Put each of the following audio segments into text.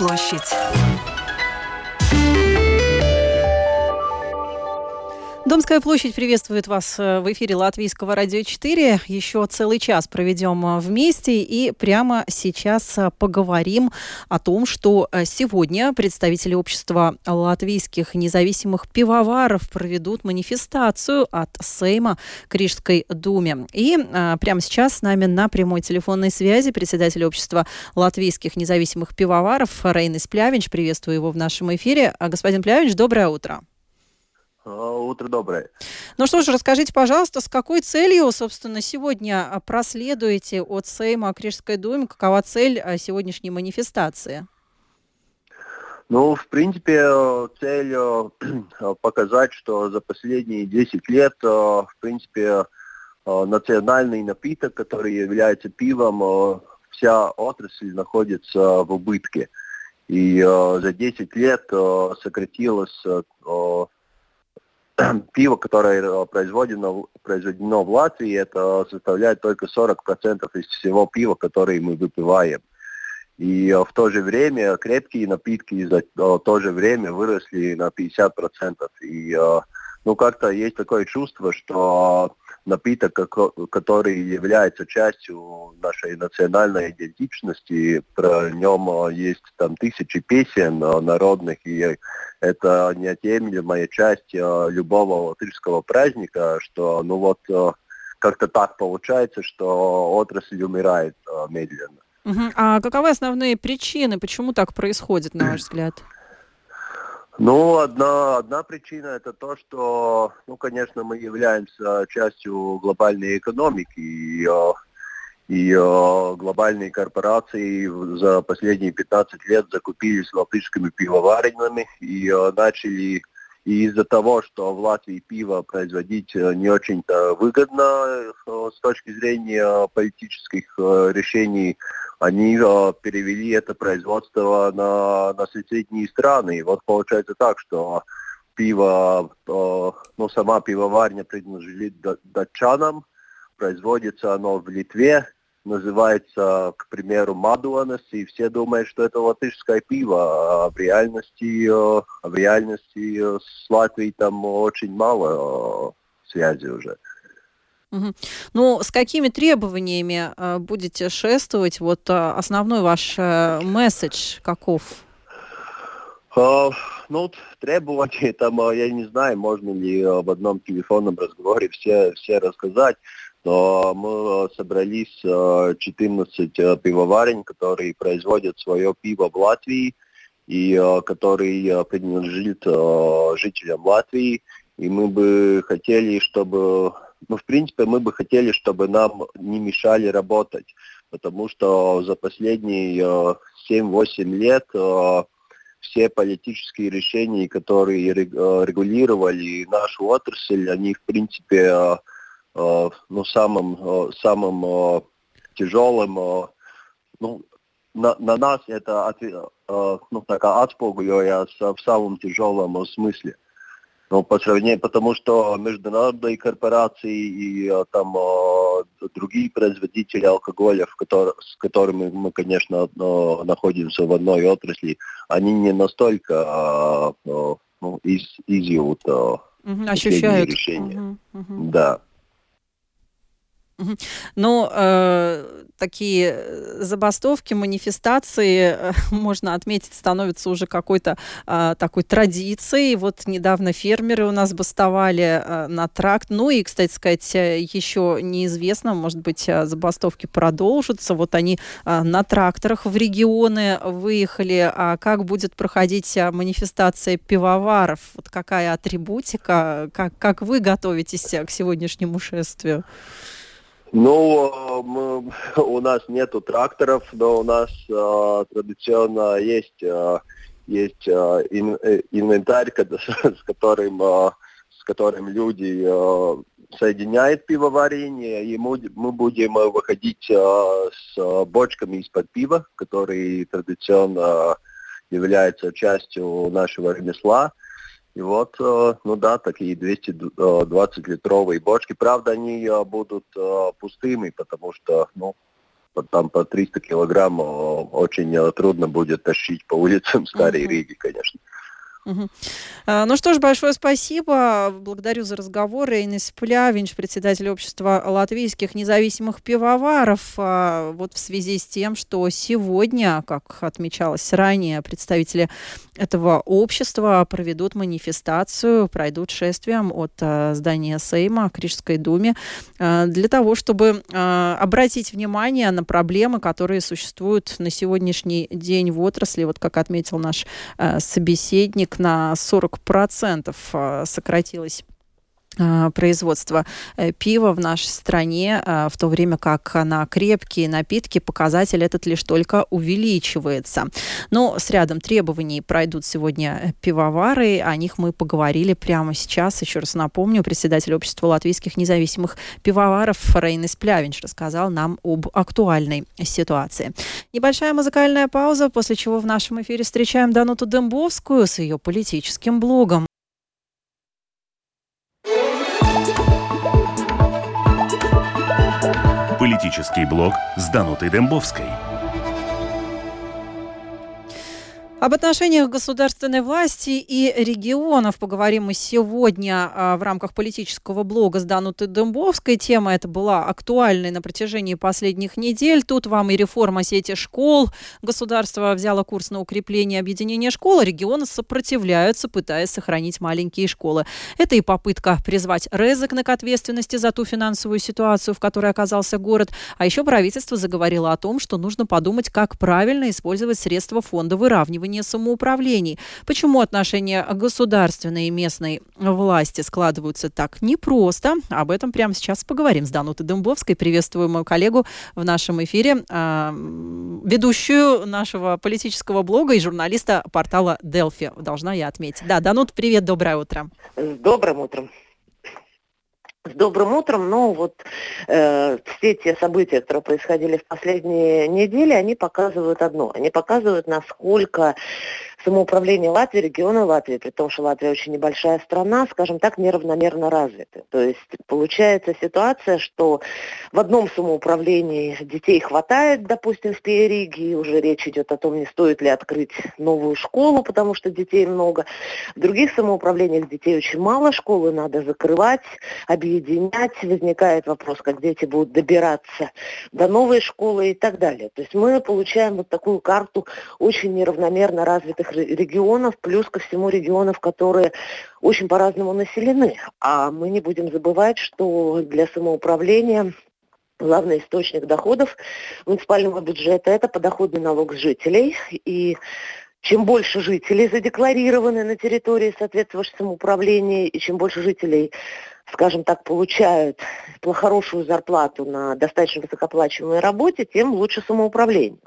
площадь. Домская площадь приветствует вас э, в эфире Латвийского радио 4. Еще целый час проведем э, вместе и прямо сейчас э, поговорим о том, что сегодня представители общества латвийских независимых пивоваров проведут манифестацию от Сейма к Рижской думе. И прямо сейчас с нами на прямой телефонной связи председатель общества латвийских независимых пивоваров Рейнис Плявинч. Приветствую его в нашем эфире. Господин Плявинч, доброе утро. А, утро доброе. Ну что ж, расскажите, пожалуйста, с какой целью, собственно, сегодня а, проследуете от Сейма к Рижской думе? Какова цель а, сегодняшней манифестации? Ну, в принципе, цель показать, что за последние 10 лет, в принципе, национальный напиток, который является пивом, вся отрасль находится в убытке. И за 10 лет сократилось пиво, которое э, произведено, произведено в Латвии, это составляет только 40% из всего пива, которое мы выпиваем. И э, в то же время крепкие напитки за э, то же время выросли на 50%. И ну, как-то есть такое чувство, что напиток, который является частью нашей национальной идентичности, про нем есть там тысячи песен народных, и это неотъемлемая часть любого латышского праздника, что ну вот как-то так получается, что отрасль умирает медленно. Угу. А каковы основные причины, почему так происходит, на ваш взгляд? Ну, одна, одна причина это то, что, ну, конечно, мы являемся частью глобальной экономики, и, э, и э, глобальные корпорации за последние 15 лет закупились латышскими пивоварнями и э, начали и из-за того, что в Латвии пиво производить не очень-то выгодно с точки зрения политических решений, они э, перевели это производство на, на соседние страны. И вот получается так, что пиво, э, ну сама пивоварня принадлежит датчанам, производится оно в Литве, называется, к примеру, Мадуанес, и все думают, что это латышское пиво, а в реальности, э, в реальности э, с Латвией там очень мало э, связи уже. Ну, с какими требованиями э, будете шествовать? Вот э, основной ваш э, месседж каков? Uh, ну, требования там, я не знаю, можно ли в одном телефонном разговоре все, все рассказать, но мы собрались 14 пивоварен, которые производят свое пиво в Латвии и который принадлежит жителям Латвии. И мы бы хотели, чтобы ну, в принципе, мы бы хотели, чтобы нам не мешали работать, потому что за последние 7-8 э, лет э, все политические решения, которые э, регулировали нашу отрасль, они, в принципе, ну, самым, самым тяжелым, ну, на, на нас это ну, так, отспогуливается в самом тяжелом смысле. Ну, по сравнению, потому что международные корпорации и а, там а, другие производители алкоголя, в который, с которыми мы, конечно, а, находимся в одной отрасли, они не настолько ну, из, изъют а, угу, ощущают решения. Угу, угу. Да. Ну, э, такие забастовки, манифестации, э, можно отметить, становятся уже какой-то э, такой традицией. Вот недавно фермеры у нас бастовали э, на тракт. Ну и, кстати сказать, э, еще неизвестно, может быть, э, забастовки продолжатся. Вот они э, на тракторах в регионы выехали. А как будет проходить манифестация пивоваров? Вот какая атрибутика? Как, как вы готовитесь к сегодняшнему шествию? Ну, мы, у нас нету тракторов, но у нас э, традиционно есть, э, есть э, ин, инвентарь, с которым, э, с которым люди э, соединяют пивоварение, и мы, мы будем выходить э, с бочками из-под пива, которые традиционно являются частью нашего ремесла. И вот, э, ну да, такие 220-литровые бочки. Правда, они э, будут э, пустыми, потому что, ну, там по 300 килограмм очень трудно будет тащить по улицам Старой uh-huh. Риги, конечно. Угу. Ну что ж, большое спасибо. Благодарю за разговор. Инес Плявинч, председатель общества латвийских независимых пивоваров. А, вот в связи с тем, что сегодня, как отмечалось ранее, представители этого общества проведут манифестацию, пройдут шествием от а, здания Сейма к Рижской думе для того, чтобы обратить внимание на проблемы, которые существуют на сегодняшний день в отрасли. Вот как отметил наш собеседник, на 40% а, сократилось производства э, пива в нашей стране, а, в то время как на крепкие напитки показатель этот лишь только увеличивается. Но с рядом требований пройдут сегодня пивовары, о них мы поговорили прямо сейчас. Еще раз напомню, председатель общества латвийских независимых пивоваров Рейнес Плявинч рассказал нам об актуальной ситуации. Небольшая музыкальная пауза, после чего в нашем эфире встречаем Дануту Дембовскую с ее политическим блогом. Политический блог с Данутой Дембовской. Об отношениях государственной власти и регионов поговорим мы сегодня а, в рамках политического блога с Данутой Дембовской. Тема эта была актуальной на протяжении последних недель. Тут вам и реформа сети школ. Государство взяло курс на укрепление объединения школ, а регионы сопротивляются, пытаясь сохранить маленькие школы. Это и попытка призвать Резекна к ответственности за ту финансовую ситуацию, в которой оказался город. А еще правительство заговорило о том, что нужно подумать, как правильно использовать средства фонда выравнивания формирования самоуправлений. Почему отношения государственной и местной власти складываются так непросто? Об этом прямо сейчас поговорим с Данутой Дымбовской. Приветствую мою коллегу в нашем эфире, ведущую нашего политического блога и журналиста портала Делфи, должна я отметить. Да, Данут, привет, доброе утро. С добрым утром. С добрым утром. Ну вот э, все те события, которые происходили в последние недели, они показывают одно. Они показывают, насколько самоуправление Латвии, региона Латвии, при том, что Латвия очень небольшая страна, скажем так, неравномерно развиты. То есть получается ситуация, что в одном самоуправлении детей хватает, допустим, в Пиериге, уже речь идет о том, не стоит ли открыть новую школу, потому что детей много. В других самоуправлениях детей очень мало, школы надо закрывать, объединять, возникает вопрос, как дети будут добираться до новой школы и так далее. То есть мы получаем вот такую карту очень неравномерно развитых регионов, плюс ко всему регионов, которые очень по-разному населены. А мы не будем забывать, что для самоуправления главный источник доходов муниципального бюджета – это подоходный налог с жителей. И чем больше жителей задекларированы на территории соответствующего самоуправления, и чем больше жителей скажем так, получают хорошую зарплату на достаточно высокоплачиваемой работе, тем лучше самоуправление.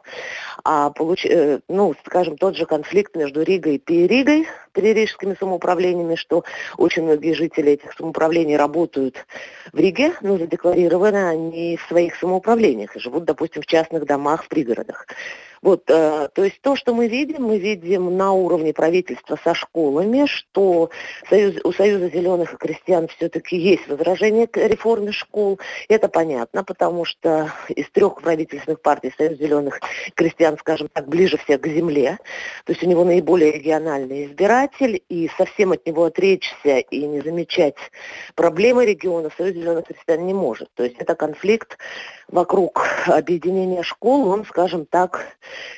А получ... Э, ну, скажем, тот же конфликт между Ригой и Переригой, перерижскими самоуправлениями, что очень многие жители этих самоуправлений работают в Риге, но задекларированы они в своих самоуправлениях и живут, допустим, в частных домах в пригородах. Вот, э, то есть то, что мы видим, мы видим на уровне правительства со школами, что Союз, у Союза зеленых и крестьян все-таки есть возражение к реформе школ. Это понятно, потому что из трех правительственных партий Союз зеленых крестьян, скажем так, ближе всех к земле. То есть у него наиболее региональный избиратель, и совсем от него отречься и не замечать проблемы региона Союз зеленых крестьян не может. То есть это конфликт вокруг объединения школ, он, скажем так,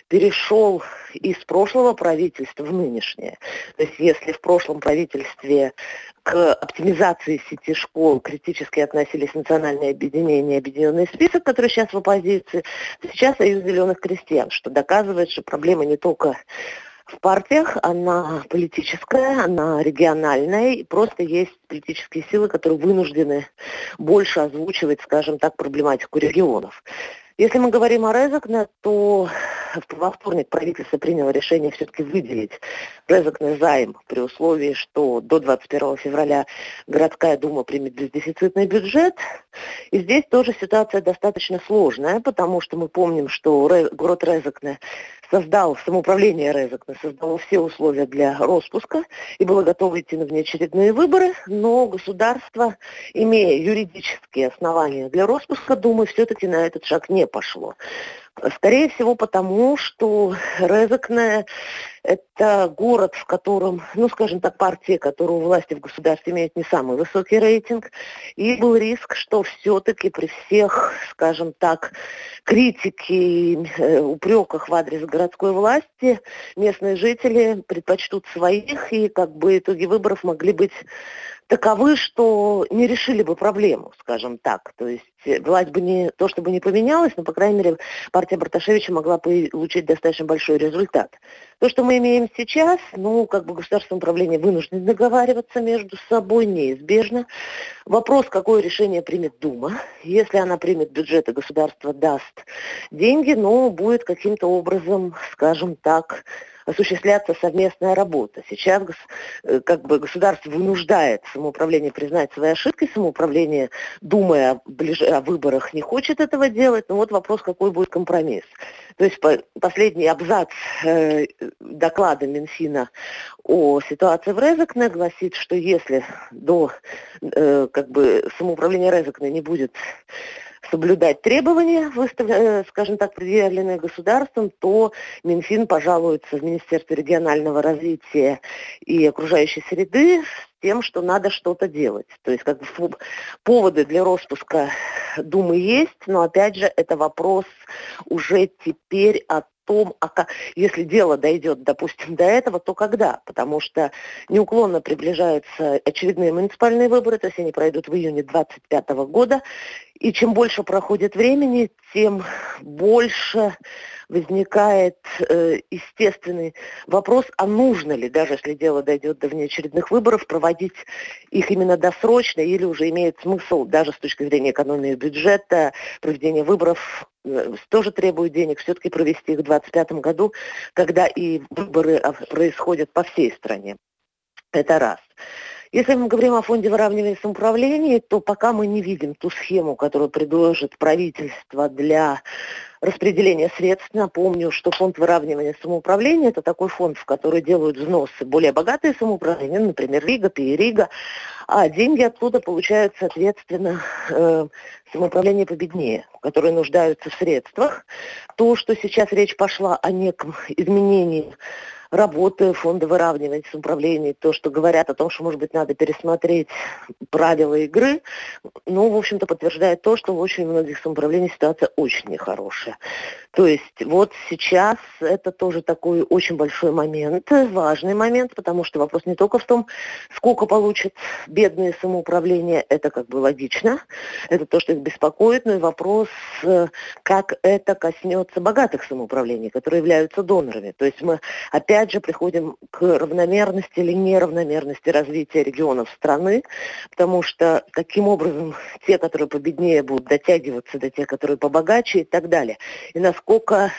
перешел из прошлого правительства в нынешнее. То есть если в прошлом правительстве к оптимизации сети школ критически относились национальные объединения, объединенный список, который сейчас в оппозиции, сейчас Союз зеленых крестьян, что доказывает, что проблема не только в партиях, она политическая, она региональная, и просто есть политические силы, которые вынуждены больше озвучивать, скажем так, проблематику регионов. Если мы говорим о Резакне, то во вторник правительство приняло решение все-таки выделить Резакне займ при условии, что до 21 февраля городская дума примет бездефицитный бюджет. И здесь тоже ситуация достаточно сложная, потому что мы помним, что город Резакне создал самоуправление Резекна, создало все условия для распуска и было готово идти на внеочередные выборы, но государство, имея юридические основания для распуска, думаю, все-таки на этот шаг не пошло. Скорее всего, потому что Резекне – это город, в котором, ну, скажем так, партия, которая у власти в государстве имеет не самый высокий рейтинг, и был риск, что все-таки при всех, скажем так, критике э, упреках в адрес городской власти местные жители предпочтут своих, и как бы итоги выборов могли быть таковы, что не решили бы проблему, скажем так. То есть э, власть бы не то, чтобы не поменялась, но, по крайней мере, партия Барташевича могла получить достаточно большой результат. То, что мы имеем сейчас, ну, как бы государственное управление вынуждено договариваться между собой, неизбежно. Вопрос, какое решение примет Дума. Если она примет бюджет и государство даст деньги, ну, будет каким-то образом, скажем так, осуществляться совместная работа. Сейчас э, как бы государство вынуждает самоуправление признать свои ошибки, самоуправление, думая о, выборах, не хочет этого делать. Но вот вопрос, какой будет компромисс. То есть по... последний абзац э, доклада Минфина о ситуации в Резекне гласит, что если до э, как бы самоуправления Резекне не будет соблюдать требования, э, скажем так, предъявленные государством, то Минфин пожалуется в Министерство регионального развития и окружающей среды с тем, что надо что-то делать. То есть как бы поводы для распуска Думы есть, но опять же это вопрос уже теперь от том, а как, если дело дойдет, допустим, до этого, то когда? Потому что неуклонно приближаются очередные муниципальные выборы, то есть они пройдут в июне 2025 года, и чем больше проходит времени, тем больше возникает э, естественный вопрос, а нужно ли, даже если дело дойдет до внеочередных выборов, проводить их именно досрочно или уже имеет смысл даже с точки зрения экономии бюджета, проведение выборов тоже требует денег, все-таки провести их в 2025 году, когда и выборы а, происходят по всей стране. Это раз. Если мы говорим о фонде выравнивания самоуправления, то пока мы не видим ту схему, которую предложит правительство для распределения средств. Напомню, что фонд выравнивания самоуправления – это такой фонд, в который делают взносы более богатые самоуправления, например, Рига, Пиерига, а деньги оттуда получают, соответственно, э, самоуправление победнее, которые нуждаются в средствах. То, что сейчас речь пошла о неком изменении работы фонда выравнивания самоуправления, то, что говорят о том, что, может быть, надо пересмотреть правила игры, ну, в общем-то, подтверждает то, что в очень многих самоуправлениях ситуация очень нехорошая. То есть вот сейчас это тоже такой очень большой момент, важный момент, потому что вопрос не только в том, сколько получат бедные самоуправления, это как бы логично, это то, что их беспокоит, но и вопрос, э, как это коснется богатых самоуправлений, которые являются донорами. То есть мы опять же приходим к равномерности или неравномерности развития регионов страны, потому что каким образом те, которые победнее, будут дотягиваться до тех, которые побогаче и так далее. И насколько насколько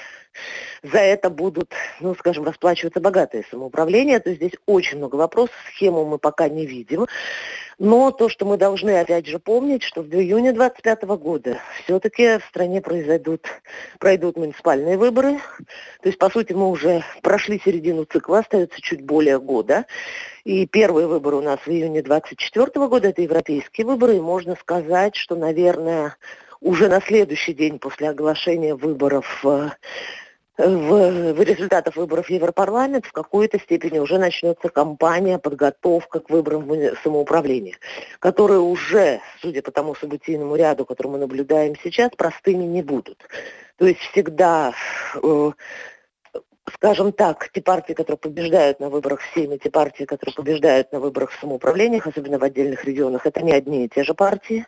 за это будут, ну, скажем, расплачиваться богатые самоуправления. То есть здесь очень много вопросов, схему мы пока не видим. Но то, что мы должны, опять же, помнить, что в июне 2025 года все-таки в стране произойдут, пройдут муниципальные выборы. То есть, по сути, мы уже прошли середину цикла, остается чуть более года. И первые выборы у нас в июне 2024 года, это европейские выборы. И можно сказать, что, наверное, уже на следующий день после оглашения выборов э, в, в результатах выборов в Европарламент в какой-то степени уже начнется кампания, подготовка к выборам самоуправления, которые уже, судя по тому событийному ряду, который мы наблюдаем сейчас, простыми не будут. То есть всегда э, скажем так, те партии, которые побеждают на выборах в Сейме, те партии, которые побеждают на выборах в самоуправлениях, особенно в отдельных регионах, это не одни и те же партии.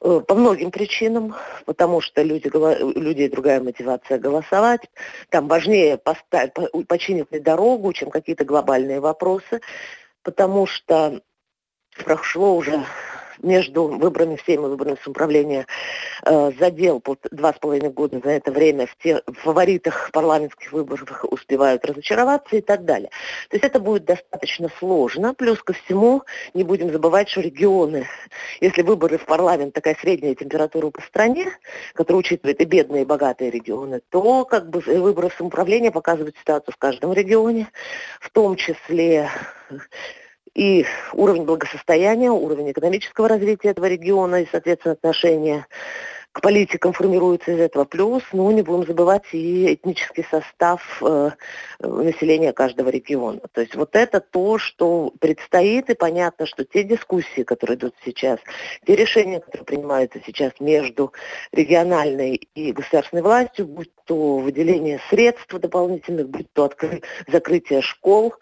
Э, по многим причинам, потому что люди, у людей другая мотивация голосовать. Там важнее поставить, починить ли дорогу, чем какие-то глобальные вопросы, потому что прошло уже между выборами в Сейм и выборами самоуправления э, задел по два с половиной года за это время в, те, в фаворитах парламентских выборах успевают разочароваться и так далее. То есть это будет достаточно сложно. Плюс ко всему не будем забывать, что регионы, если выборы в парламент такая средняя температура по стране, которая учитывает и бедные, и богатые регионы, то как бы выборы самоуправления показывают ситуацию в каждом регионе, в том числе и уровень благосостояния, уровень экономического развития этого региона и, соответственно, отношения к политикам формируется из этого. Плюс, ну, не будем забывать и этнический состав э, населения каждого региона. То есть вот это то, что предстоит, и понятно, что те дискуссии, которые идут сейчас, те решения, которые принимаются сейчас между региональной и государственной властью, будь то выделение средств дополнительных, будь то откры... закрытие школ,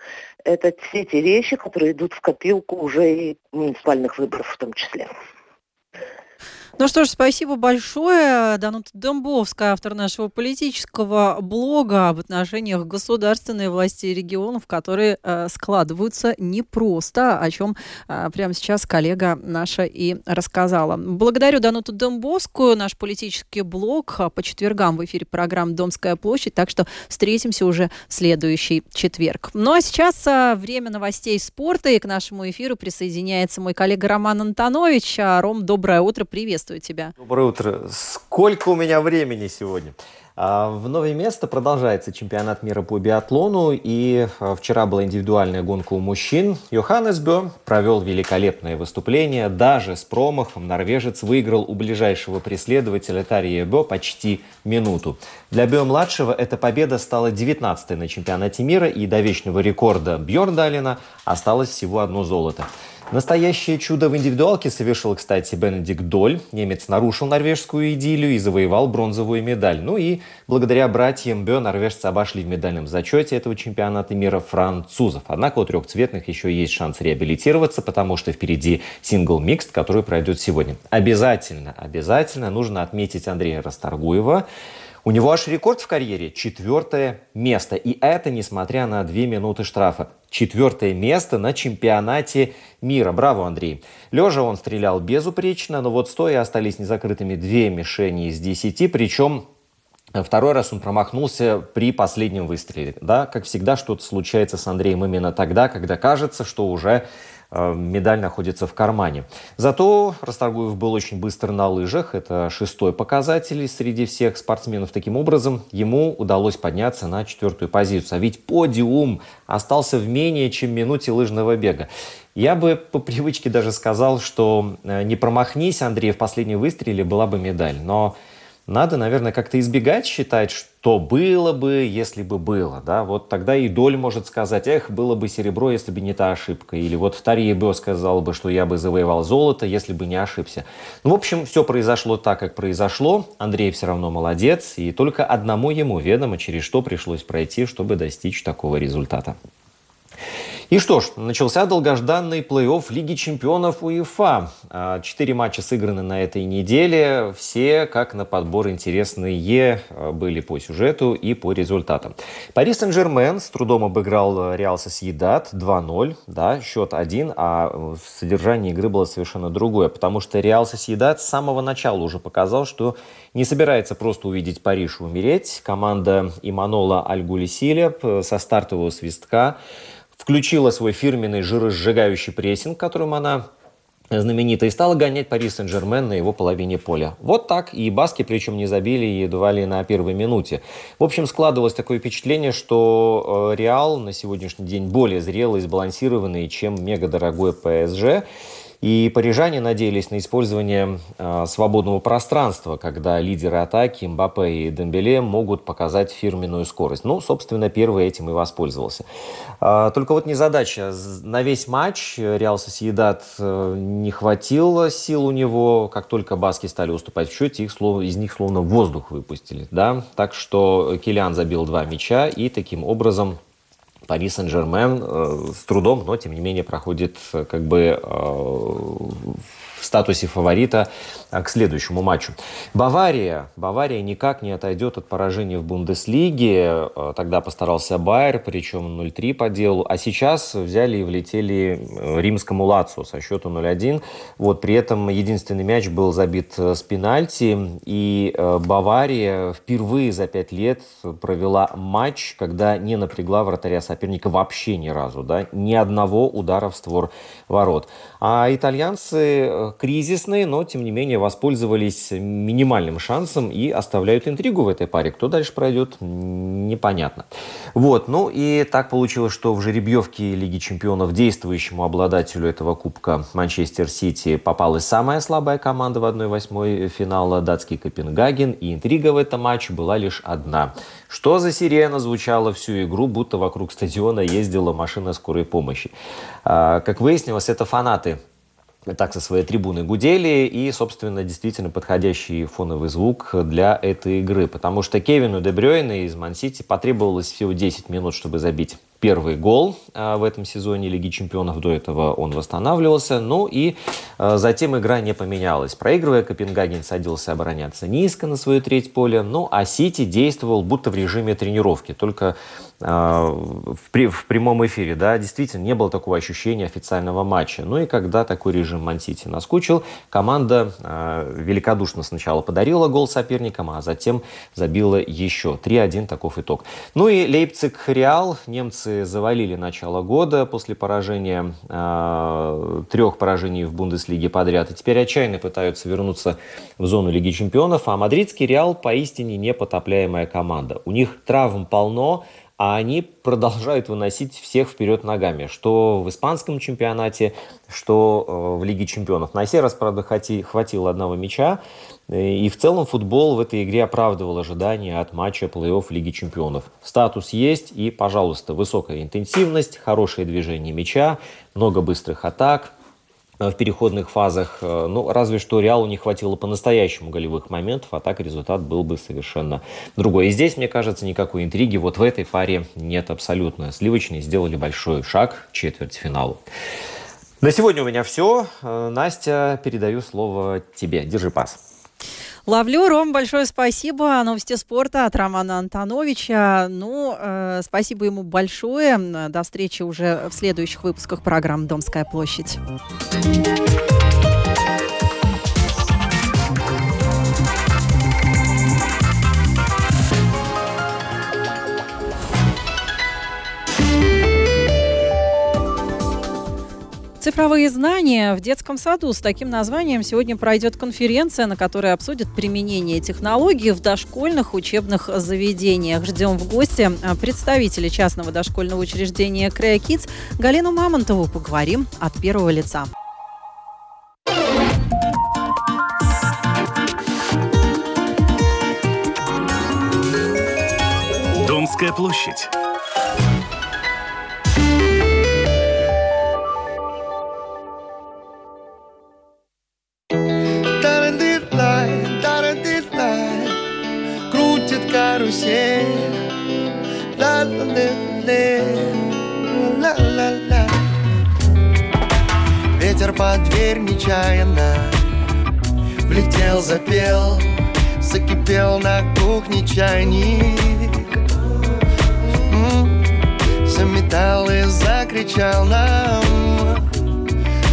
это все те вещи, которые идут в копилку уже и муниципальных выборов в том числе. Ну что ж, спасибо большое. Данута Домбовская, автор нашего политического блога об отношениях государственной власти и регионов, которые э, складываются непросто, о чем э, прямо сейчас коллега наша и рассказала. Благодарю Дануту Домбовскую, наш политический блог по четвергам в эфире программы «Домская площадь», так что встретимся уже в следующий четверг. Ну а сейчас э, время новостей спорта, и к нашему эфиру присоединяется мой коллега Роман Антонович. А, Ром, доброе утро, приветствую приветствую тебя. Доброе утро. Сколько у меня времени сегодня? А, в новое место продолжается чемпионат мира по биатлону, и а, вчера была индивидуальная гонка у мужчин. Йоханнес Бё провел великолепное выступление, даже с промахом норвежец выиграл у ближайшего преследователя Тария Бё почти минуту. Для Бё-младшего эта победа стала 19-й на чемпионате мира, и до вечного рекорда Бьорндалина осталось всего одно золото. Настоящее чудо в индивидуалке совершил, кстати, Бенедикт Доль. Немец нарушил норвежскую идиллию и завоевал бронзовую медаль. Ну и благодаря братьям Бё норвежцы обошли в медальном зачете этого чемпионата мира французов. Однако у трехцветных еще есть шанс реабилитироваться, потому что впереди сингл микст, который пройдет сегодня. Обязательно, обязательно нужно отметить Андрея Расторгуева. У него аж рекорд в карьере – четвертое место. И это несмотря на две минуты штрафа. Четвертое место на чемпионате мира. Браво, Андрей. Лежа он стрелял безупречно, но вот стоя остались незакрытыми две мишени из десяти. Причем Второй раз он промахнулся при последнем выстреле. Да, как всегда, что-то случается с Андреем именно тогда, когда кажется, что уже Э, медаль находится в кармане. Зато Расторгуев был очень быстр на лыжах. Это шестой показатель среди всех спортсменов. Таким образом, ему удалось подняться на четвертую позицию. А ведь подиум остался в менее чем минуте лыжного бега. Я бы по привычке даже сказал, что э, не промахнись, Андрей, в последнем выстреле была бы медаль. Но надо, наверное, как-то избегать считать, что было бы, если бы было. Да? Вот тогда и Доль может сказать, эх, было бы серебро, если бы не та ошибка. Или вот Тария Бё сказал бы, что я бы завоевал золото, если бы не ошибся. Ну, в общем, все произошло так, как произошло. Андрей все равно молодец. И только одному ему ведомо, через что пришлось пройти, чтобы достичь такого результата. И что ж, начался долгожданный плей-офф Лиги чемпионов УЕФА. А, четыре матча сыграны на этой неделе. Все, как на подбор, интересные а, были по сюжету и по результатам. Пари Сен-Жермен с трудом обыграл Реал Сосьедат 2-0. Да, счет 1, а содержание игры было совершенно другое. Потому что Реал Сосьедат с самого начала уже показал, что не собирается просто увидеть Париж и умереть. Команда Иманола Альгулисиля со стартового свистка включила свой фирменный жиросжигающий прессинг, которым она знаменита, и стала гонять Пари Сен-Жермен на его половине поля. Вот так, и Баски причем не забили едва ли на первой минуте. В общем, складывалось такое впечатление, что э, Реал на сегодняшний день более зрелый, сбалансированный, чем мега-дорогой ПСЖ. И парижане надеялись на использование э, свободного пространства, когда лидеры атаки Мбаппе и Дембеле могут показать фирменную скорость. Ну, собственно, первый этим и воспользовался. Э, только вот незадача. На весь матч Реал Сосьедат э, не хватило сил у него. Как только баски стали уступать в счете, их из них словно воздух выпустили. Да? Так что Килиан забил два мяча и таким образом Пари Сен-Жермен э, с трудом, но тем не менее проходит э, как бы в статусе фаворита к следующему матчу. Бавария. Бавария никак не отойдет от поражения в Бундеслиге. А, тогда постарался Байер, причем 0-3 по делу. А сейчас взяли и влетели э, римскому Лацу со счету 0-1. Вот, при этом единственный мяч был забит э, с пенальти. И э, Бавария впервые за пять лет провела матч, когда не напрягла вратаря соперника вообще ни разу. Да? Ни одного удара в створ ворот. А итальянцы кризисные, но тем не менее воспользовались минимальным шансом и оставляют интригу в этой паре. Кто дальше пройдет, непонятно. Вот, ну и так получилось, что в жеребьевке Лиги Чемпионов действующему обладателю этого кубка Манчестер Сити попалась самая слабая команда в 1-8 финала датский Копенгаген, и интрига в этом матче была лишь одна. Что за сирена звучала всю игру, будто вокруг стадиона ездила машина скорой помощи. А, как выяснилось, это фанаты так со своей трибуны гудели, и, собственно, действительно подходящий фоновый звук для этой игры, потому что Кевину Дебрёйне из Мансити потребовалось всего 10 минут, чтобы забить первый гол а, в этом сезоне Лиги Чемпионов. До этого он восстанавливался. Ну и а, затем игра не поменялась. Проигрывая, Копенгаген садился обороняться низко на свою треть поля. Ну а Сити действовал будто в режиме тренировки. Только в, при, в прямом эфире. Да, действительно, не было такого ощущения официального матча. Ну и когда такой режим Мансити наскучил, команда великодушно сначала подарила гол соперникам, а затем забила еще. 3-1 таков итог. Ну и Лейпциг-Реал. Немцы завалили начало года после поражения, э, трех поражений в Бундеслиге подряд. И теперь отчаянно пытаются вернуться в зону Лиги Чемпионов. А мадридский Реал поистине непотопляемая команда. У них травм полно, а они продолжают выносить всех вперед ногами, что в испанском чемпионате, что э, в Лиге чемпионов. На сей раз, правда, хватило одного мяча, э, и в целом футбол в этой игре оправдывал ожидания от матча плей-офф Лиги чемпионов. Статус есть, и, пожалуйста, высокая интенсивность, хорошее движение мяча, много быстрых атак, в переходных фазах. Э, ну, разве что Реалу не хватило по-настоящему голевых моментов, а так результат был бы совершенно другой. И здесь, мне кажется, никакой интриги вот в этой паре нет абсолютно. Сливочные сделали большой шаг к четвертьфиналу. На сегодня у меня все. Э, Настя, передаю слово тебе. Держи пас. Ловлю. Ром, большое спасибо. Новости спорта от Романа Антоновича. Ну, э, спасибо ему большое. До встречи уже в следующих выпусках программы «Домская площадь». Цифровые знания в детском саду. С таким названием сегодня пройдет конференция, на которой обсудят применение технологий в дошкольных учебных заведениях. Ждем в гости а, представителя частного дошкольного учреждения Крея Kids Галину Мамонтову. Поговорим от первого лица. Домская площадь. Под дверь нечаянно. Влетел, запел, закипел на кухне чайник. Заметал и закричал нам.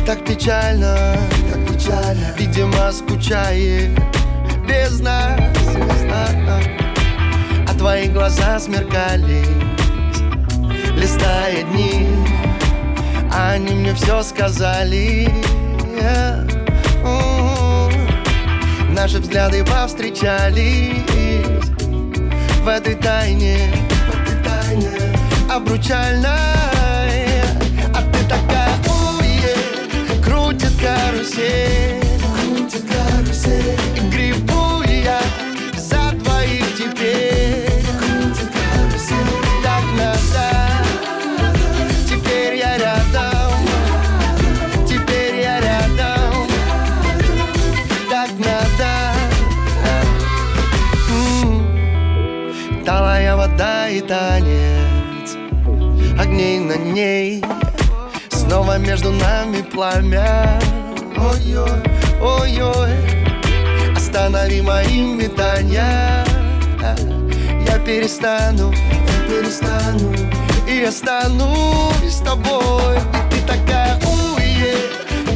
Так печально, так печально. Видимо, скучает без нас. А твои глаза смеркались Листая дни они мне все сказали. Наши взгляды повстречались В этой тайне, в этой тайне Обручальной. А ты такая, уе, крутит карусель Крутит карусель пламя. Ой-ой, ой-ой Останови мои метания. Я перестану, я перестану И останусь с тобой. Ведь ты такая уе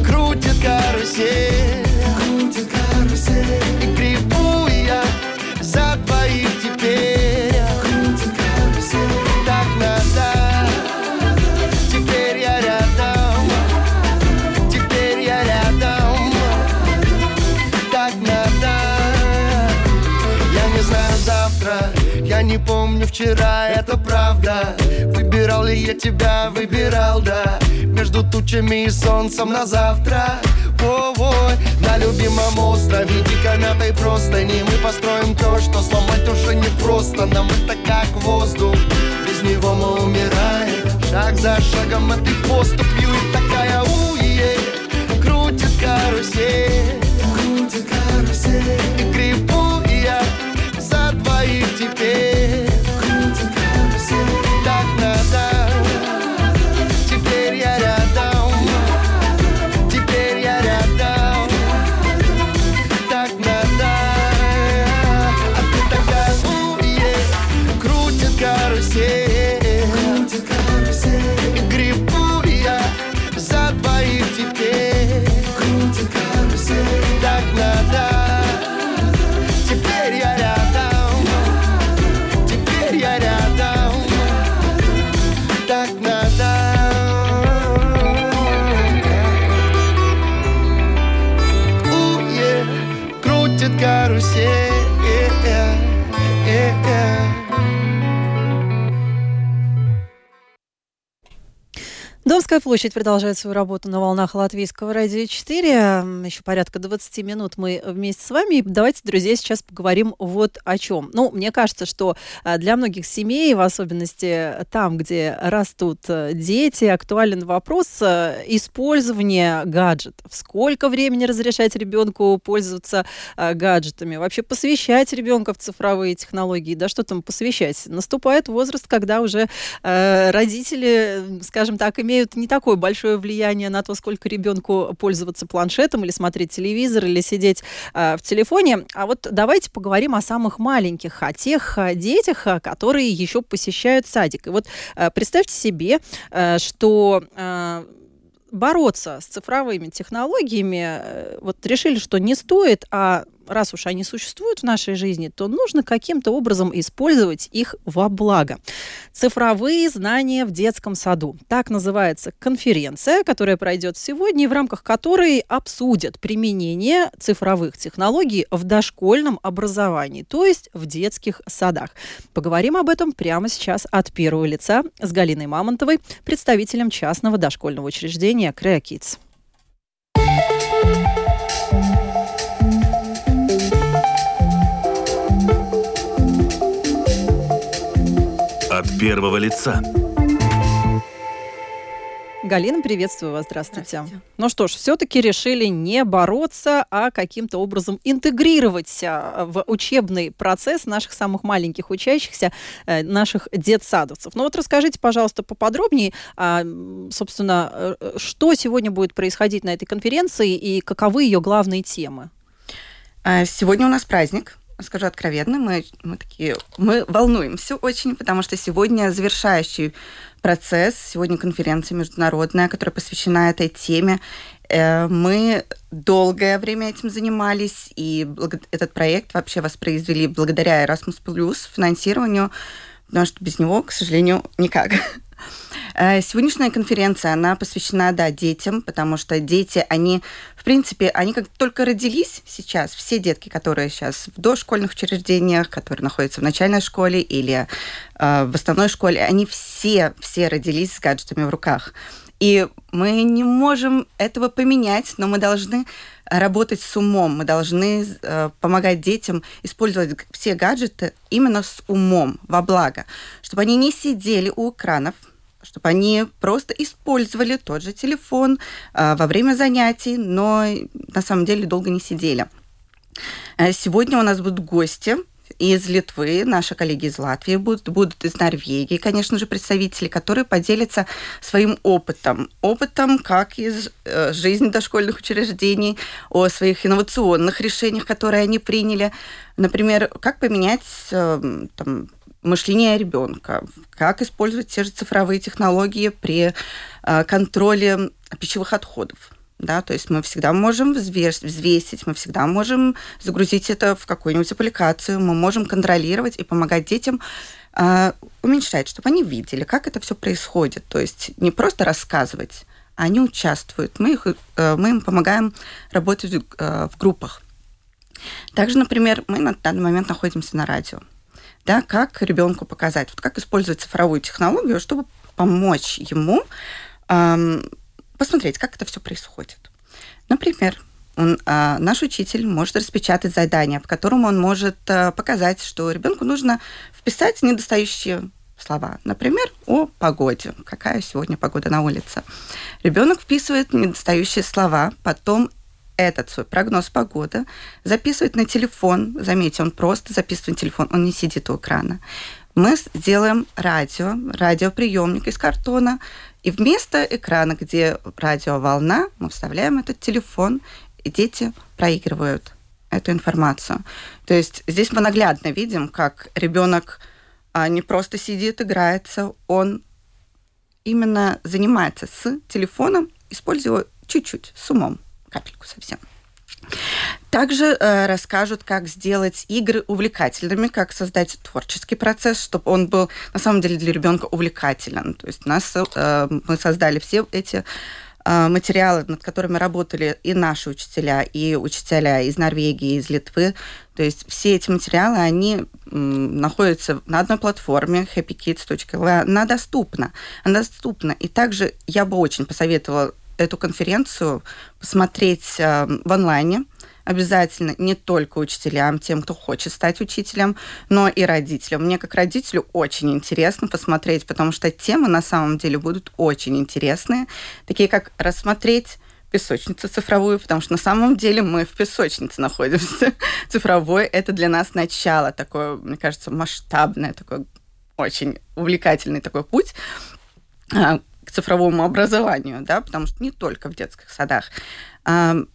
Крутит карусель помню вчера, это правда. Выбирал ли я тебя, выбирал, да. Между тучами и солнцем на завтра. Ой, на любимом острове Дико мятой простыни Мы построим то, что сломать уже не просто. Нам это как воздух. Без него мы умираем. Шаг за шагом этой поступью. И такая уе Крутит карусель площадь продолжает свою работу на волнах Латвийского радио 4. Еще порядка 20 минут мы вместе с вами. Давайте, друзья, сейчас поговорим вот о чем. Ну, мне кажется, что а, для многих семей, в особенности там, где растут э, дети, актуален вопрос э, использования гаджетов. Сколько времени разрешать ребенку пользоваться гаджетами? Вообще посвящать ребенка в цифровые технологии? Да что там посвящать? Наступает возраст, когда уже э, родители, скажем так, имеют не такое большое влияние на то, сколько ребенку пользоваться планшетом или смотреть телевизор или сидеть э, в телефоне. А вот давайте поговорим о самых маленьких, о тех э, детях, э, которые еще посещают садик. И вот э, представьте себе, э, что э, бороться с цифровыми технологиями, э, вот решили, что не стоит, а раз уж они существуют в нашей жизни, то нужно каким-то образом использовать их во благо. Цифровые знания в детском саду. Так называется конференция, которая пройдет сегодня, в рамках которой обсудят применение цифровых технологий в дошкольном образовании, то есть в детских садах. Поговорим об этом прямо сейчас от первого лица с Галиной Мамонтовой, представителем частного дошкольного учреждения Креа первого лица. Галина, приветствую вас, здравствуйте. Здравствуйте. Ну что ж, все-таки решили не бороться, а каким-то образом интегрировать а, в учебный процесс наших самых маленьких учащихся, э, наших детсадовцев. Ну вот расскажите, пожалуйста, поподробнее, а, собственно, э, что сегодня будет происходить на этой конференции и каковы ее главные темы? А, Сегодня у нас праздник. Скажу откровенно, мы, мы такие, мы волнуемся очень, потому что сегодня завершающий процесс, сегодня конференция международная, которая посвящена этой теме. Э, Мы долгое время этим занимались, и этот проект вообще воспроизвели благодаря Erasmus финансированию, потому что без него, к сожалению, никак. Э, Сегодняшняя конференция, она посвящена, да, детям, потому что дети, они, в принципе, они как только родились сейчас, все детки, которые сейчас в дошкольных учреждениях, которые находятся в начальной школе или э, в основной школе, они все, все родились с гаджетами в руках. И мы не можем этого поменять, но мы должны работать с умом, мы должны э, помогать детям использовать все гаджеты именно с умом, во благо, чтобы они не сидели у экранов, чтобы они просто использовали тот же телефон э, во время занятий, но на самом деле долго не сидели. Э, Сегодня у нас будут гости. из Литвы, наши коллеги из Латвии будут, будут из Норвегии, конечно же, представители, которые поделятся своим опытом. Опытом как из э, жизни дошкольных учреждений, о своих инновационных решениях, которые они приняли. Например, как поменять э, там, мышление ребенка, как использовать те же цифровые технологии при э, контроле пищевых отходов да, то есть мы всегда можем взвесить, мы всегда можем загрузить это в какую-нибудь аппликацию, мы можем контролировать и помогать детям э, уменьшать, чтобы они видели, как это все происходит. То есть не просто рассказывать, а они участвуют. Мы, их, э, мы им помогаем работать э, в группах. Также, например, мы на данный момент находимся на радио. Да, как ребенку показать, вот как использовать цифровую технологию, чтобы помочь ему эм, посмотреть, как это все происходит. Например, он, а, наш учитель может распечатать задание, в котором он может а, показать, что ребенку нужно вписать недостающие слова. Например, о погоде. Какая сегодня погода на улице. Ребенок вписывает недостающие слова, потом этот свой прогноз погоды записывает на телефон. Заметьте, он просто записывает на телефон, он не сидит у экрана. Мы сделаем радио, радиоприемник из картона, и вместо экрана, где радиоволна, мы вставляем этот телефон, и дети проигрывают эту информацию. То есть здесь мы наглядно видим, как ребенок а, не просто сидит, играется, он именно занимается с телефоном, используя чуть-чуть, с умом, капельку совсем. Также э, расскажут, как сделать игры увлекательными, как создать творческий процесс, чтобы он был на самом деле для ребенка увлекателен. То есть нас э, мы создали все эти э, материалы, над которыми работали и наши учителя, и учителя из Норвегии, из Литвы. То есть все эти материалы, они находятся на одной платформе happykids.lv. Она доступна. Она доступна. И также я бы очень посоветовала эту конференцию посмотреть э, в онлайне, обязательно не только учителям, тем, кто хочет стать учителем, но и родителям. Мне как родителю очень интересно посмотреть, потому что темы на самом деле будут очень интересные, такие как рассмотреть песочницу цифровую, потому что на самом деле мы в песочнице находимся. Цифровой – это для нас начало, такое, мне кажется, масштабное, такое очень увлекательный такой путь а, к цифровому образованию, да, потому что не только в детских садах.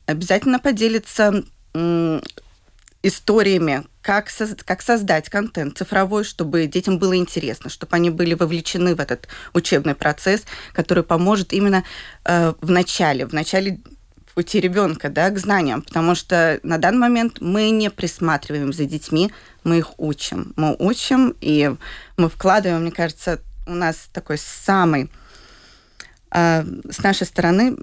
Обязательно поделиться историями, как, соз как создать контент цифровой, чтобы детям было интересно, чтобы они были вовлечены в этот учебный процесс, который поможет именно э, в начале, в начале пути ребенка да, к знаниям, потому что на данный момент мы не присматриваем за детьми, мы их учим. Мы учим, и мы вкладываем, мне кажется, у нас такой самый а, с нашей стороны,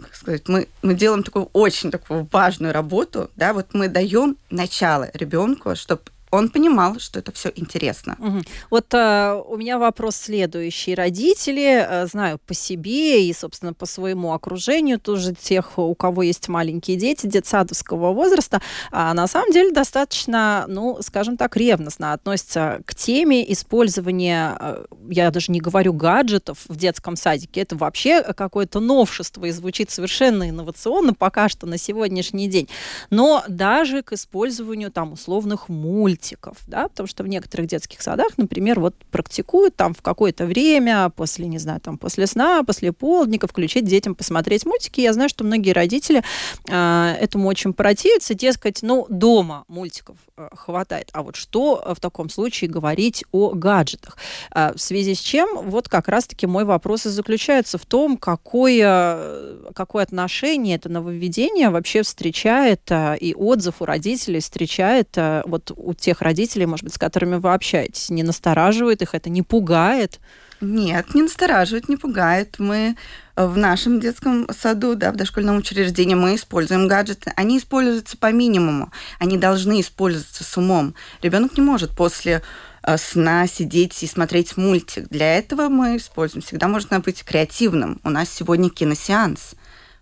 как сказать, мы, мы делаем такую очень такую важную работу, да, вот мы даем начало ребенку, чтобы он понимал, что это все интересно. Угу. Вот э, у меня вопрос следующий. Родители, э, знаю по себе и, собственно, по своему окружению, тоже тех, у кого есть маленькие дети детсадовского возраста, э, на самом деле достаточно, ну, скажем так, ревностно относятся к теме использования, э, я даже не говорю гаджетов в детском садике, это вообще какое-то новшество и звучит совершенно инновационно пока что на сегодняшний день. Но даже к использованию там условных мультиков, мультиков, да, потому что в некоторых детских садах, например, вот практикуют там в какое-то время, после, не знаю, там после сна, после полдника включить детям посмотреть мультики. Я знаю, что многие родители э, этому очень противятся, дескать, ну, дома мультиков э, хватает. А вот что в таком случае говорить о гаджетах? Э, в связи с чем, вот как раз-таки мой вопрос и заключается в том, какое, какое отношение это нововведение вообще встречает э, и отзыв у родителей встречает э, вот у тех родителей, может быть, с которыми вы общаетесь? Не настораживает их это, не пугает? Нет, не настораживает, не пугает. Мы в нашем детском саду, да, в дошкольном учреждении мы используем гаджеты. Они используются по минимуму. Они должны использоваться с умом. Ребенок не может после э, сна сидеть и смотреть мультик. Для этого мы используем. Всегда можно быть креативным. У нас сегодня киносеанс.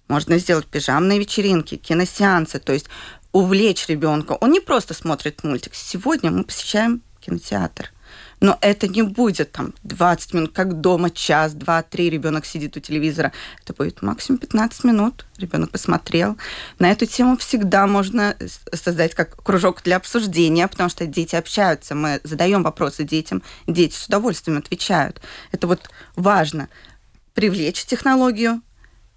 Можно сделать пижамные вечеринки, киносеансы. То есть увлечь ребенка. Он не просто смотрит мультик. Сегодня мы посещаем кинотеатр. Но это не будет там 20 минут, как дома, час, два, три ребенок сидит у телевизора. Это будет максимум 15 минут. Ребенок посмотрел. На эту тему всегда можно создать как кружок для обсуждения, потому что дети общаются. Мы задаем вопросы детям, дети с удовольствием отвечают. Это вот важно. Привлечь технологию,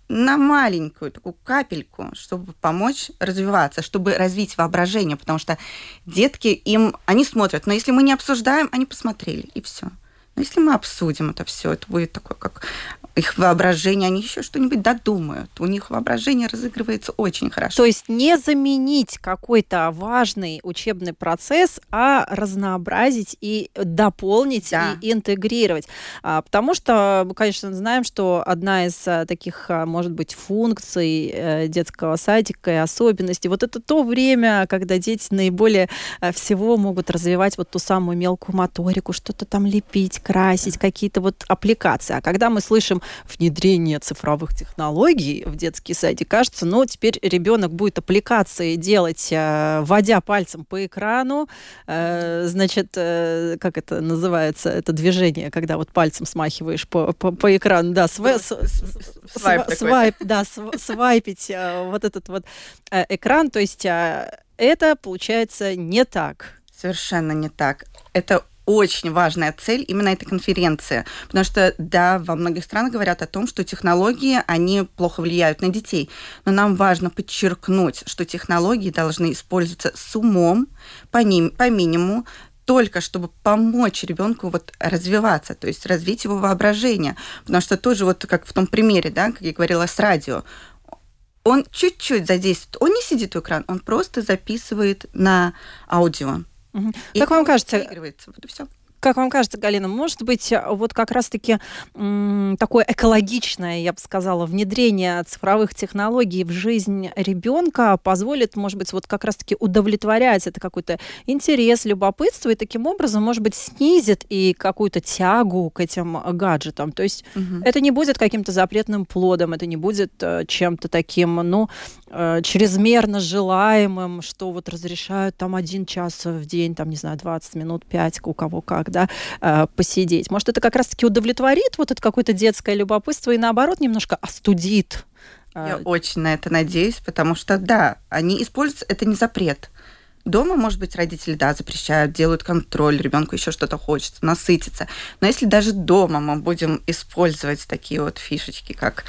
на маленькую такую капельку, чтобы помочь развиваться, чтобы развить воображение, потому что детки им, они смотрят, но если мы не обсуждаем, они посмотрели, и все. Но если мы обсудим это все, это будет такое, как их воображение, они еще что-нибудь додумают. У них воображение разыгрывается очень хорошо. То есть не заменить какой-то важный учебный процесс, а разнообразить и дополнить да. и интегрировать. А, потому что мы, конечно, знаем, что одна из а, таких, а, может быть, функций э, детского садика и особенностей, вот это то время, когда дети наиболее всего могут развивать вот ту самую мелкую моторику, что-то там лепить, красить, какие-то вот аппликации. А когда мы слышим внедрение цифровых технологий в детский садик, кажется, ну, теперь ребенок будет аппликации делать, э, вводя пальцем по экрану, э, значит, э, как это называется, это движение, когда вот пальцем смахиваешь по, по, по экрану, да, св, с, свайп, свайп, да, свайпить вот этот вот экран, то есть это получается не так. Совершенно не так. Это очень важная цель именно этой конференции. Потому что, да, во многих странах говорят о том, что технологии, они плохо влияют на детей. Но нам важно подчеркнуть, что технологии должны использоваться с умом, по, ним, по минимуму, только чтобы помочь ребенку вот развиваться, то есть развить его воображение. Потому что тоже вот как в том примере, да, как я говорила с радио, он чуть-чуть задействует, он не сидит у экрана, он просто записывает на аудио. Угу. Как вам кажется, вот и все. Как вам кажется, Галина, может быть, вот как раз-таки такое экологичное, я бы сказала, внедрение цифровых технологий в жизнь ребенка позволит, может быть, вот как раз-таки удовлетворять это какой-то интерес, любопытство, и таким образом, может быть, снизит и какую-то тягу к этим гаджетам. То есть угу. это не будет каким-то запретным плодом, это не будет э, чем-то таким, ну, э, чрезмерно желаемым, что вот разрешают там один час в день, там, не знаю, 20 минут, 5, у кого как, да, э, посидеть. Может, это как раз-таки удовлетворит вот это какое-то детское любопытство и, наоборот, немножко остудит. Э, Я очень на это надеюсь, потому что, да, они используются, это не запрет. Дома, может быть, родители, да, запрещают, делают контроль, ребенку еще что-то хочется, насытиться. Но если даже дома мы будем использовать такие вот фишечки, как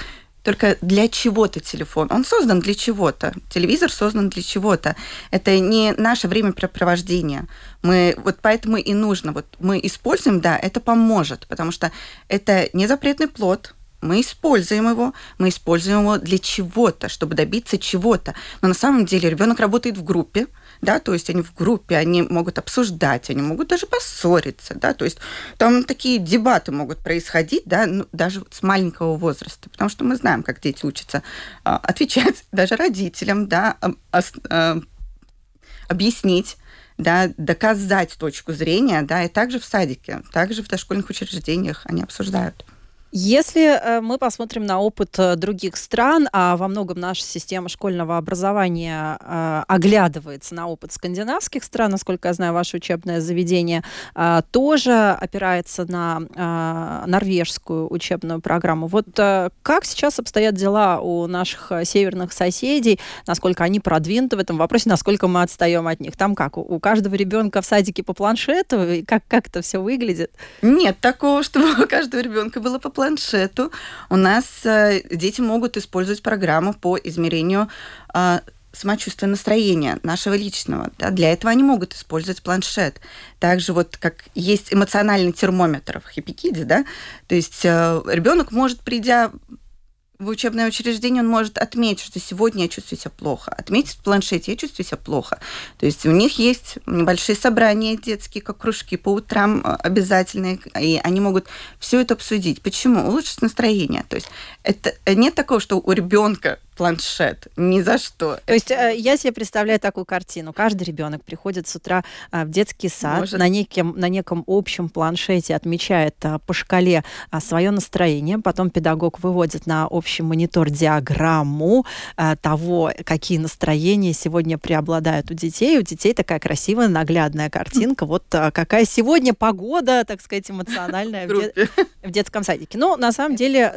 только для чего-то телефон. Он создан для чего-то. Телевизор создан для чего-то. Это не наше времяпрепровождение. Мы, вот поэтому и нужно. Вот мы используем, да, это поможет, потому что это не запретный плод, мы используем его, мы используем его для чего-то, чтобы добиться чего-то. Но на самом деле ребенок работает в группе, да, то есть они в группе, они могут обсуждать, они могут даже поссориться, да, то есть там такие дебаты могут происходить, да, ну, даже с маленького возраста, потому что мы знаем, как дети учатся а, отвечать даже родителям, да, а, объяснить, да, доказать точку зрения, да, и также в садике, также в дошкольных учреждениях они обсуждают. Если э, мы посмотрим на опыт э, других стран, а во многом наша система школьного образования э, оглядывается на опыт скандинавских стран, насколько я знаю, ваше учебное заведение тоже опирается на норвежскую учебную программу. Вот как сейчас обстоят дела у наших северных соседей, насколько они продвинуты в этом вопросе, насколько мы отстаем от них? Там как, у каждого ребенка в садике по планшету, как, как это все выглядит? Нет такого, чтобы у каждого ребенка было по планшету у нас э, дети могут использовать программу по измерению э, самочувствия настроения нашего личного. Да? Для этого они могут использовать планшет. Также вот как есть эмоциональный термометр в Хипикиде, да, то есть э, ребенок может, придя в учебное учреждение, он может отметить, что сегодня я чувствую себя плохо. Отметить в планшете, я чувствую себя плохо. То есть у них есть небольшие собрания детские, как кружки по утрам э, обязательные, и они могут все это обсудить. Почему? Улучшить настроение. То есть это нет такого, что у ребенка планшет. Ни за что. То есть э, я себе представляю такую картину. Каждый ребенок приходит с утра э, в детский сад, Может. на, неким, на неком общем планшете отмечает э, по шкале свое настроение, потом педагог выводит на общий монитор диаграмму того, какие настроения сегодня преобладают у детей. У детей такая красивая, наглядная картинка. Вот какая сегодня погода, так сказать, эмоциональная в, де- в детском садике. Но на самом деле,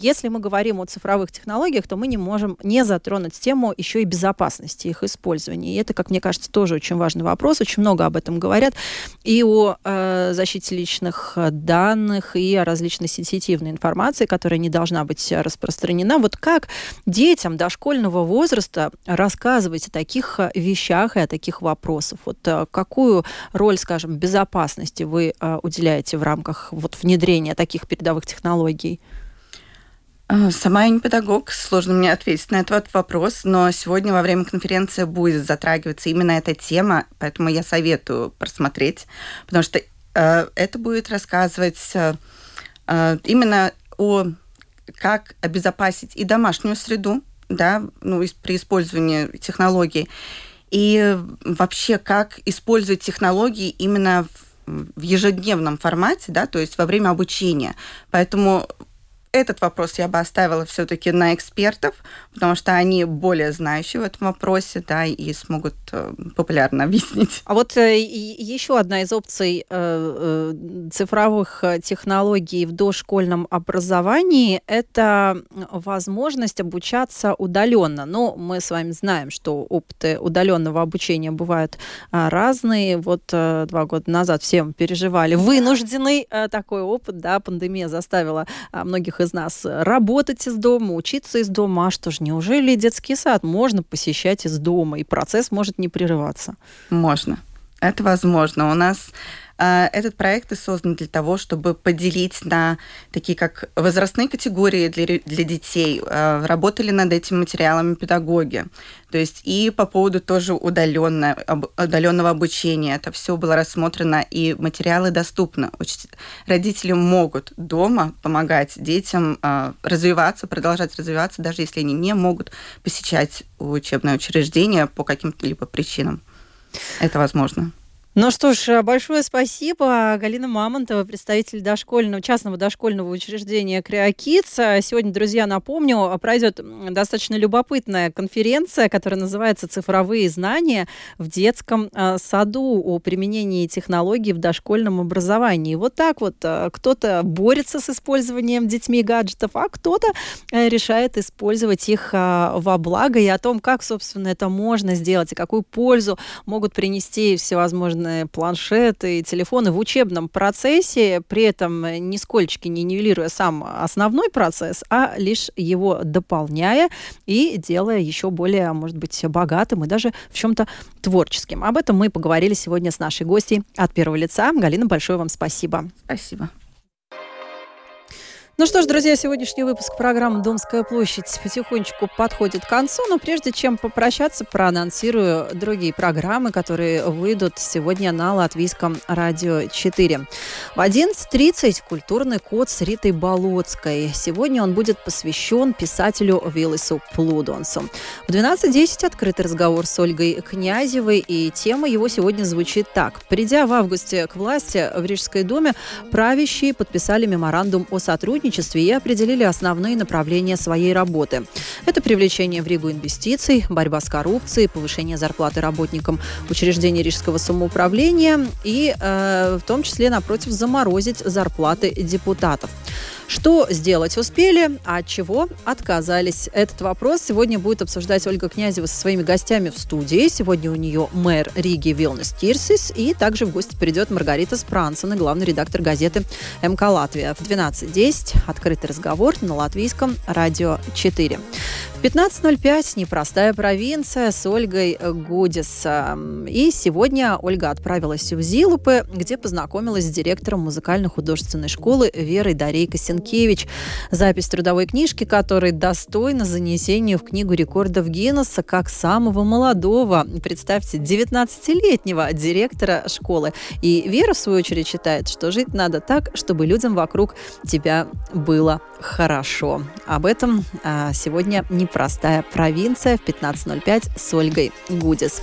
если мы говорим о цифровых технологиях, то мы не можем можем не затронуть тему еще и безопасности их использования. И это, как мне кажется, тоже очень важный вопрос. Очень много об этом говорят. И о э, защите личных данных, и о различной сенситивной информации, которая не должна быть распространена. Вот как детям дошкольного возраста рассказывать о таких вещах и о таких вопросах? Вот э, какую роль, скажем, безопасности вы э, уделяете в рамках вот, внедрения таких передовых технологий? А, сама я не педагог, сложно мне ответить на этот вопрос, но сегодня во время конференции будет затрагиваться именно эта тема, поэтому я советую просмотреть, потому что э, это будет рассказывать э, э, именно о как обезопасить и домашнюю среду, да, ну, при использовании технологий, и вообще как использовать технологии именно в, в ежедневном формате, да, то есть во время обучения. Поэтому этот вопрос я бы оставила все-таки на экспертов, потому что они более знающие в этом вопросе, да, и смогут э, популярно объяснить. А вот э, еще одна из опций э, цифровых технологий в дошкольном образовании – это возможность обучаться удаленно. Но мы с вами знаем, что опыты удаленного обучения бывают разные. Вот два года назад все переживали вынужденный такой опыт, да, пандемия заставила многих из нас работать из дома, учиться из дома. А что ж, неужели детский сад можно посещать из дома, и процесс может не прерываться? Можно. Это возможно. У нас этот проект и создан для того, чтобы поделить на такие как возрастные категории для, для детей. А, работали над этими материалами педагоги. То есть и по поводу тоже удаленно, удаленного обучения. Это все было рассмотрено, и материалы доступны. Родители могут дома помогать детям а, развиваться, продолжать развиваться, даже если они не могут посещать учебное учреждение по каким-то либо причинам. Это возможно. Ну что ж, большое спасибо. Галина Мамонтова, представитель дошкольного, частного дошкольного учреждения Криокидс. Сегодня, друзья, напомню, пройдет достаточно любопытная конференция, которая называется «Цифровые знания в детском э, саду» о применении технологий в дошкольном образовании. Вот так вот э, кто-то борется с использованием детьми гаджетов, а кто-то э, решает использовать их во благо и о том, как, собственно, это можно сделать и какую пользу могут принести всевозможные современные планшеты телефоны в учебном процессе, при этом нисколько не нивелируя сам основной процесс, а лишь его дополняя и делая еще более, может быть, богатым и даже в чем-то творческим. Об этом мы поговорили сегодня с нашей гостьей от первого лица. Галина, большое вам спасибо. Спасибо. Ну что ж, друзья, сегодняшний выпуск программы «Домская площадь» потихонечку подходит к концу, но прежде чем попрощаться, проанонсирую другие программы, которые выйдут сегодня на Латвийском радио 4. В 11.30 «Культурный код» с Ритой Болоцкой. Сегодня он будет посвящен писателю Виллису Плудонсу. В 12.10 открытый разговор с Ольгой Князевой, и тема его сегодня звучит так. Придя в августе к власти в Рижской думе, правящие подписали меморандум о сотрудничестве сотрудничестве и определили основные направления своей работы. Это привлечение в Ригу инвестиций, борьба с коррупцией, повышение зарплаты работникам учреждений Рижского самоуправления и э, в том числе, напротив, заморозить зарплаты депутатов. Что сделать успели, а от чего отказались? Этот вопрос сегодня будет обсуждать Ольга Князева со своими гостями в студии. Сегодня у нее мэр Риги Вилнес Тирсис и также в гости придет Маргарита Спрансона, главный редактор газеты МК Латвия. В 12.10 открытый разговор на латвийском радио 4. 15.05 «Непростая провинция» с Ольгой Гудис. И сегодня Ольга отправилась в Зилупы, где познакомилась с директором музыкально-художественной школы Верой Дарей Косенкевич. Запись трудовой книжки, которой достойна занесению в книгу рекордов Гиннесса как самого молодого, представьте, 19-летнего директора школы. И Вера, в свою очередь, считает, что жить надо так, чтобы людям вокруг тебя было хорошо. Об этом а, сегодня не «Простая провинция» в 15.05 с Ольгой Гудис.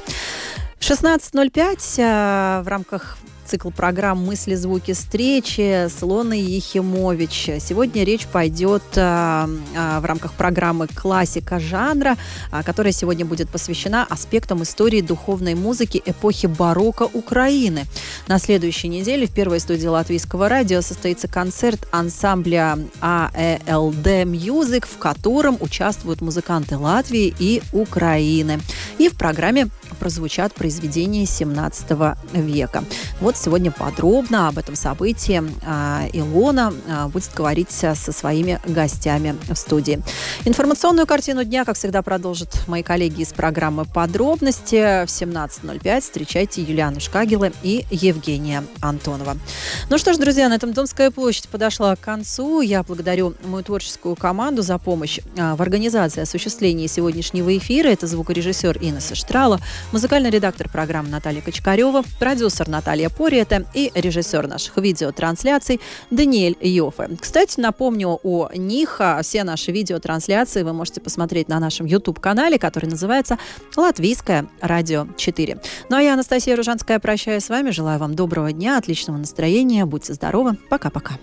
В 16.05 в рамках цикл программ «Мысли, звуки, встречи» с Лоной Ехимович. Сегодня речь пойдет а, а, в рамках программы «Классика жанра», а, которая сегодня будет посвящена аспектам истории духовной музыки эпохи барокко Украины. На следующей неделе в первой студии Латвийского радио состоится концерт ансамбля АЭЛД Music, в котором участвуют музыканты Латвии и Украины. И в программе прозвучат произведения 17 века. Вот сегодня подробно об этом событии а, Илона а, будет говорить со своими гостями в студии. Информационную картину дня, как всегда, продолжат мои коллеги из программы «Подробности». В 17.05 встречайте Юлиану Шкагелы и Евгения Антонова. Ну что ж, друзья, на этом Домская площадь подошла к концу. Я благодарю мою творческую команду за помощь а, в организации осуществления сегодняшнего эфира. Это звукорежиссер Инесса Штрала, музыкальный редактор программы Наталья Кочкарева, продюсер Наталья Пориета и режиссер наших видеотрансляций Даниэль Йофе. Кстати, напомню о них. Все наши видеотрансляции вы можете посмотреть на нашем YouTube-канале, который называется «Латвийское радио 4». Ну а я, Анастасия Ружанская, прощаюсь с вами. Желаю вам доброго дня, отличного настроения. Будьте здоровы. Пока-пока.